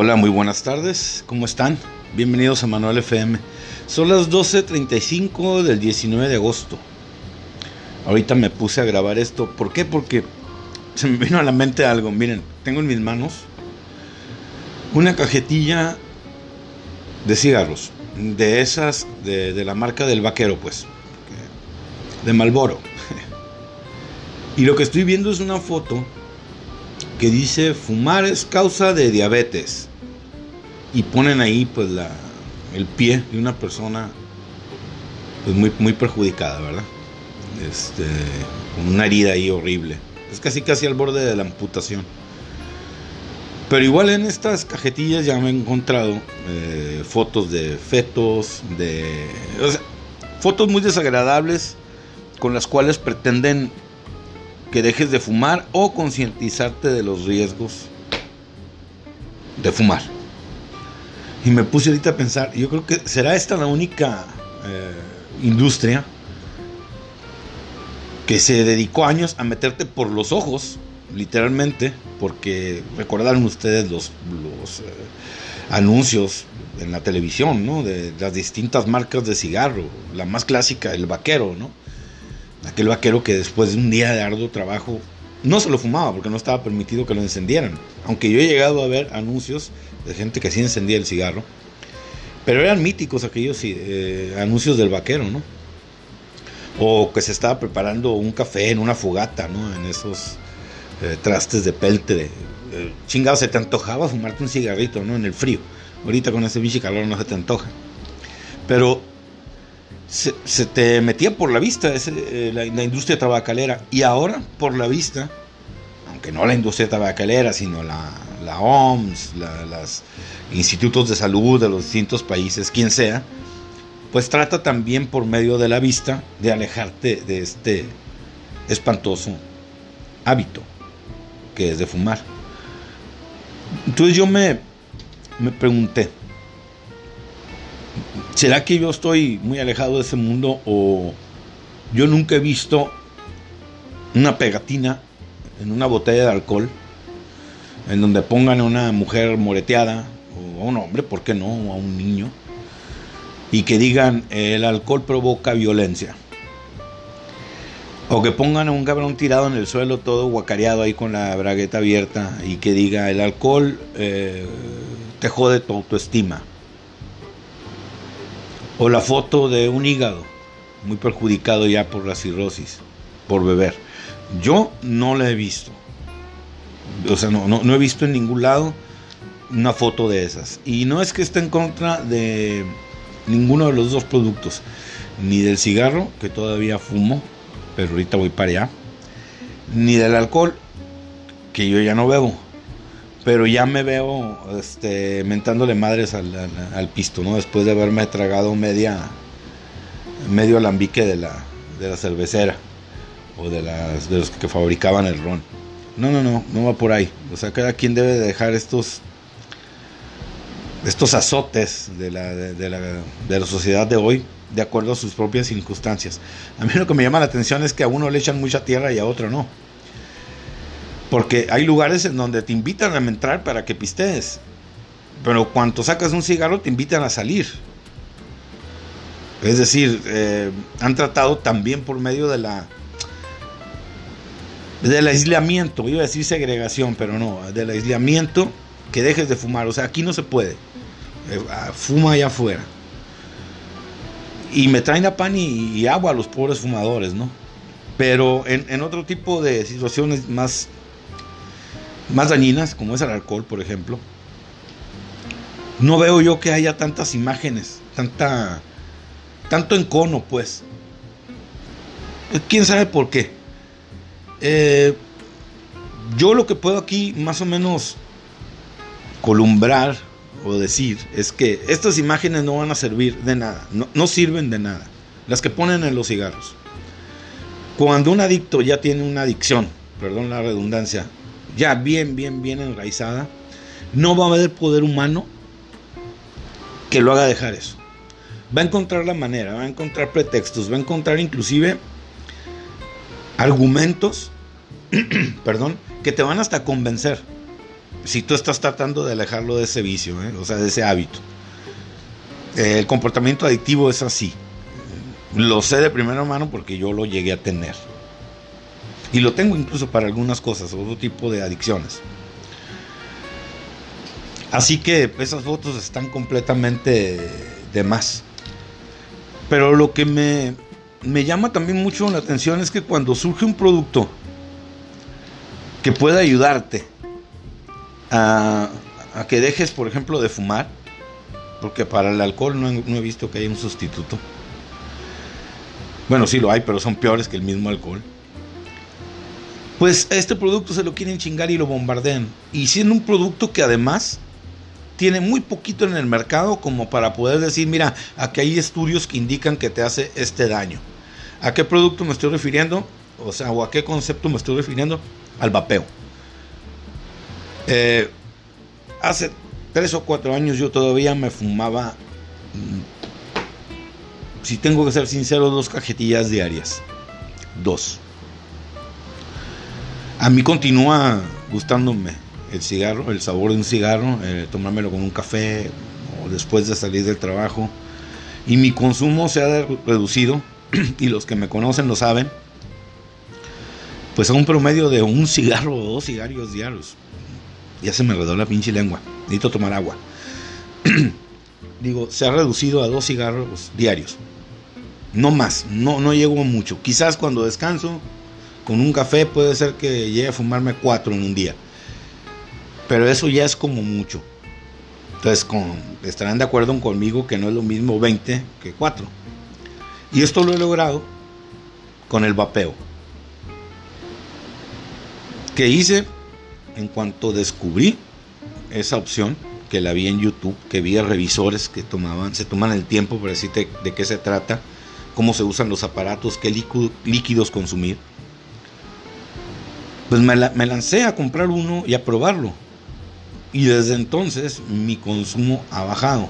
Hola, muy buenas tardes, ¿cómo están? Bienvenidos a Manuel FM. Son las 12.35 del 19 de agosto. Ahorita me puse a grabar esto. ¿Por qué? Porque se me vino a la mente algo. Miren, tengo en mis manos una cajetilla de cigarros. De esas, de, de la marca del vaquero, pues. De Malboro. Y lo que estoy viendo es una foto que dice fumar es causa de diabetes. Y ponen ahí pues la, el pie de una persona pues muy, muy perjudicada, ¿verdad? Este, con una herida ahí horrible. Es casi casi al borde de la amputación. Pero igual en estas cajetillas ya me he encontrado eh, fotos de fetos, de... O sea, fotos muy desagradables con las cuales pretenden que dejes de fumar o concientizarte de los riesgos de fumar. Y me puse ahorita a pensar, yo creo que será esta la única eh, industria que se dedicó años a meterte por los ojos, literalmente, porque recordaron ustedes los, los eh, anuncios en la televisión, ¿no? De las distintas marcas de cigarro, la más clásica, el vaquero, ¿no? Aquel vaquero que después de un día de arduo trabajo no se lo fumaba porque no estaba permitido que lo encendieran. Aunque yo he llegado a ver anuncios de gente que sí encendía el cigarro. Pero eran míticos aquellos eh, anuncios del vaquero, ¿no? O que se estaba preparando un café en una fogata, ¿no? En esos eh, trastes de peltre. Eh, chingado, se te antojaba fumarte un cigarrito, ¿no? En el frío. Ahorita con ese bicho calor no se te antoja. Pero se, te metía por la vista eh, la, industria tabacalera y ahora por la vista, aunque no la industria tabacalera, sino la, la OMS, los institutos de salud de los distintos países, quien sea, pues trata también por medio de la vista de alejarte de este espantoso hábito que es de fumar. Entonces yo me, me pregunté, ¿Será que yo estoy muy alejado de ese mundo o yo nunca he visto una pegatina en una botella de alcohol en donde pongan a una mujer moreteada o a un hombre, ¿por qué no? O a un niño y que digan el alcohol provoca violencia? O que pongan a un cabrón tirado en el suelo todo guacareado ahí con la bragueta abierta y que diga el alcohol eh, te jode tu autoestima. O la foto de un hígado muy perjudicado ya por la cirrosis, por beber. Yo no la he visto. O sea, no, no, he visto en ningún lado una foto de esas. Y no es que esté en contra de ninguno de los dos productos. Ni del cigarro, que todavía fumo, pero ahorita voy para allá. Ni del alcohol, que yo ya no bebo pero ya me veo este, mentándole madres al, pisto, ¿no? Después de haberme tragado media, medio alambique de la, de la cervecera o de, las, de los que fabricaban el ron. No, no, no, no va por ahí. O sea, cada quien debe dejar estos, estos azotes de la, de, la, de la sociedad de hoy de acuerdo a sus propias circunstancias. A mí lo que me llama la atención es que a uno le echan mucha tierra y a otro no. Porque hay lugares en donde te invitan a entrar para que pistees. Pero cuando sacas un cigarro te invitan a salir. Es decir, eh, han tratado también por medio de la del aislamiento, iba a decir segregación, pero no, del aislamiento que dejes de fumar. O sea, aquí no se puede. Eh, ah, fuma allá afuera. Y me traen a pan y, agua a los pobres fumadores, ¿no? Pero en, en otro tipo de situaciones más más dañinas, como es el alcohol, por ejemplo, no veo yo que haya tantas imágenes, tanta, tanto encono, pues. ¿Quién sabe por qué? Eh, yo lo que puedo aquí más o menos columbrar o decir es que estas imágenes no van a servir de nada, no, no sirven de nada, las que ponen en los cigarros. Cuando un adicto ya tiene una adicción, perdón la redundancia, ya bien, bien, bien enraizada, no va a haber poder humano que lo haga dejar eso. Va a encontrar la manera, va a encontrar pretextos, va a encontrar inclusive argumentos, perdón, que te van hasta convencer si tú estás tratando de alejarlo de ese vicio, ¿eh? o sea, de ese hábito. El comportamiento adictivo es así. Lo sé de primera mano porque yo lo llegué a tener. Y lo tengo incluso para algunas cosas, otro tipo de adicciones. Así que esas fotos están completamente de más. Pero lo que me, me llama también mucho la atención es que cuando surge un producto que pueda ayudarte a, que dejes, por ejemplo, de fumar, porque para el alcohol no, no he visto que haya un sustituto. Bueno, sí lo hay, pero son peores que el mismo alcohol. Pues este producto se lo quieren chingar y lo bombardean. Y siendo un producto que además tiene muy poquito en el mercado como para poder decir, mira, aquí hay estudios que indican que te hace este daño. ¿A qué producto me estoy refiriendo? O sea, o a qué concepto me estoy refiriendo? Al vapeo. Eh, hace tres o cuatro años yo todavía me fumaba, mm, si tengo que ser sincero, dos cajetillas diarias. Dos. A mí continúa gustándome el cigarro, el sabor de un cigarro, eh, tomármelo con un café o después de salir del trabajo. Y mi consumo se ha reducido, y los que me conocen lo saben, pues a un promedio de un cigarro o dos cigarros diarios. Ya se me redó la pinche lengua. Necesito tomar agua. Digo, se ha reducido a dos cigarros diarios. No más, no, no llego mucho. Quizás cuando descanso, con un café puede ser que llegue a fumarme cuatro en un día. Pero eso ya es como mucho. Entonces estarán de acuerdo conmigo que no es lo mismo 20 que 4. Y esto lo he logrado con el vapeo. Que hice en cuanto descubrí esa opción, que la vi en YouTube, que vi a revisores que tomaban, se toman el tiempo para decirte de qué se trata, cómo se usan los aparatos, qué líquidos consumir. Pues me, lancé a comprar uno y a probarlo. Y desde entonces mi consumo ha bajado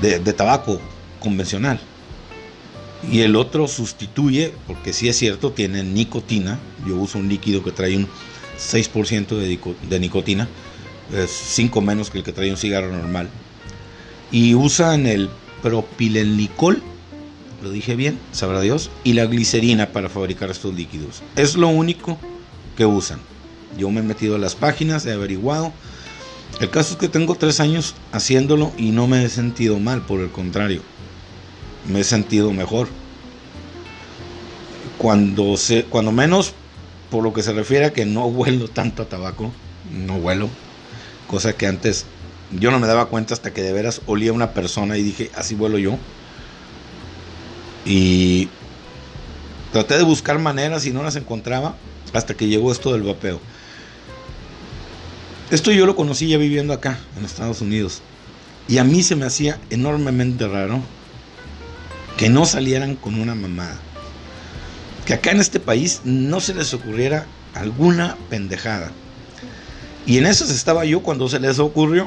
de, tabaco convencional. Y el otro sustituye, porque sí es cierto, tiene nicotina. Yo uso un líquido que trae un 6% de, de, nicotina, es 5 menos que el que trae un cigarro normal. Y usan el propilenicol, lo dije bien, sabrá Dios, y la glicerina para fabricar estos líquidos. Es lo único que usan. Yo me he metido a las páginas, he averiguado. El caso es que tengo 3 años haciéndolo y no me he sentido mal, por el contrario, me he sentido mejor. Cuando, se, cuando menos por lo que se refiere a que no huelo tanto a tabaco, no huelo, cosa que antes yo no me daba cuenta hasta que de veras olía una persona y dije, así huelo yo. Y traté de buscar maneras y no las encontraba hasta que llegó esto del vapeo. Esto yo lo conocí ya viviendo acá, en Estados Unidos. Y a mí se me hacía enormemente raro que no salieran con una mamada que acá en este país no se les ocurriera alguna pendejada. Y en esas estaba yo cuando se les ocurrió.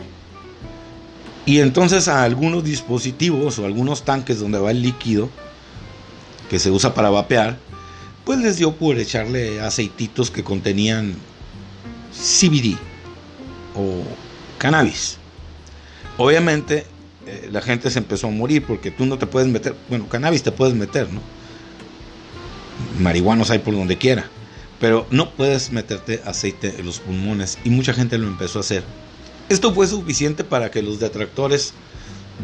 Y entonces a algunos dispositivos o algunos tanques donde va el líquido que se usa para vapear, pues les dio por echarle aceititos que contenían CBD o cannabis. Obviamente eh, la gente se empezó a morir porque tú no te puedes meter, bueno, cannabis te puedes meter, ¿no? marihuanos hay por donde quiera, pero no puedes meterte aceite en los pulmones y mucha gente lo empezó a hacer. Esto fue suficiente para que los detractores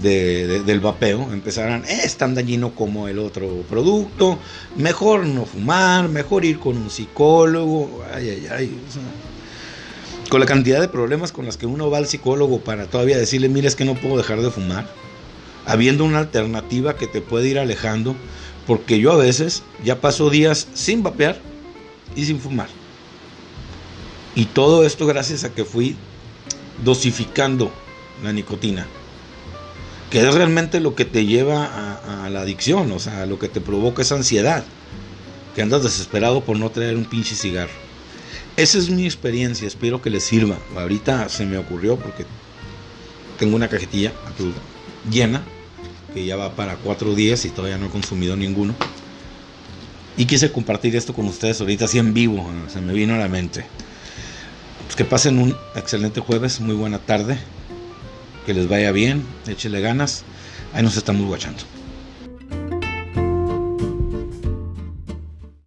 del vapeo empezaran, es tan dañino como el otro producto, mejor no fumar, mejor ir con un psicólogo, ay, ay, ay. con la cantidad de problemas con las que uno va al psicólogo para todavía decirle, mira, es que no puedo dejar de fumar, habiendo una alternativa que te puede ir alejando porque yo a veces ya paso días sin vapear y sin fumar. Y todo esto gracias a que fui dosificando la nicotina, que es realmente lo que te lleva a, la adicción, o sea, lo que te provoca esa ansiedad, que andas desesperado por no traer un pinche cigarro. Esa es mi experiencia, espero que les sirva. Ahorita se me ocurrió porque tengo una cajetilla llena que ya va para cuatro días y todavía no he consumido ninguno. Y quise compartir esto con ustedes ahorita así en vivo, se me vino a la mente. Pues que pasen un excelente jueves, muy buena tarde. Que les vaya bien, échele ganas. Ahí nos estamos guachando.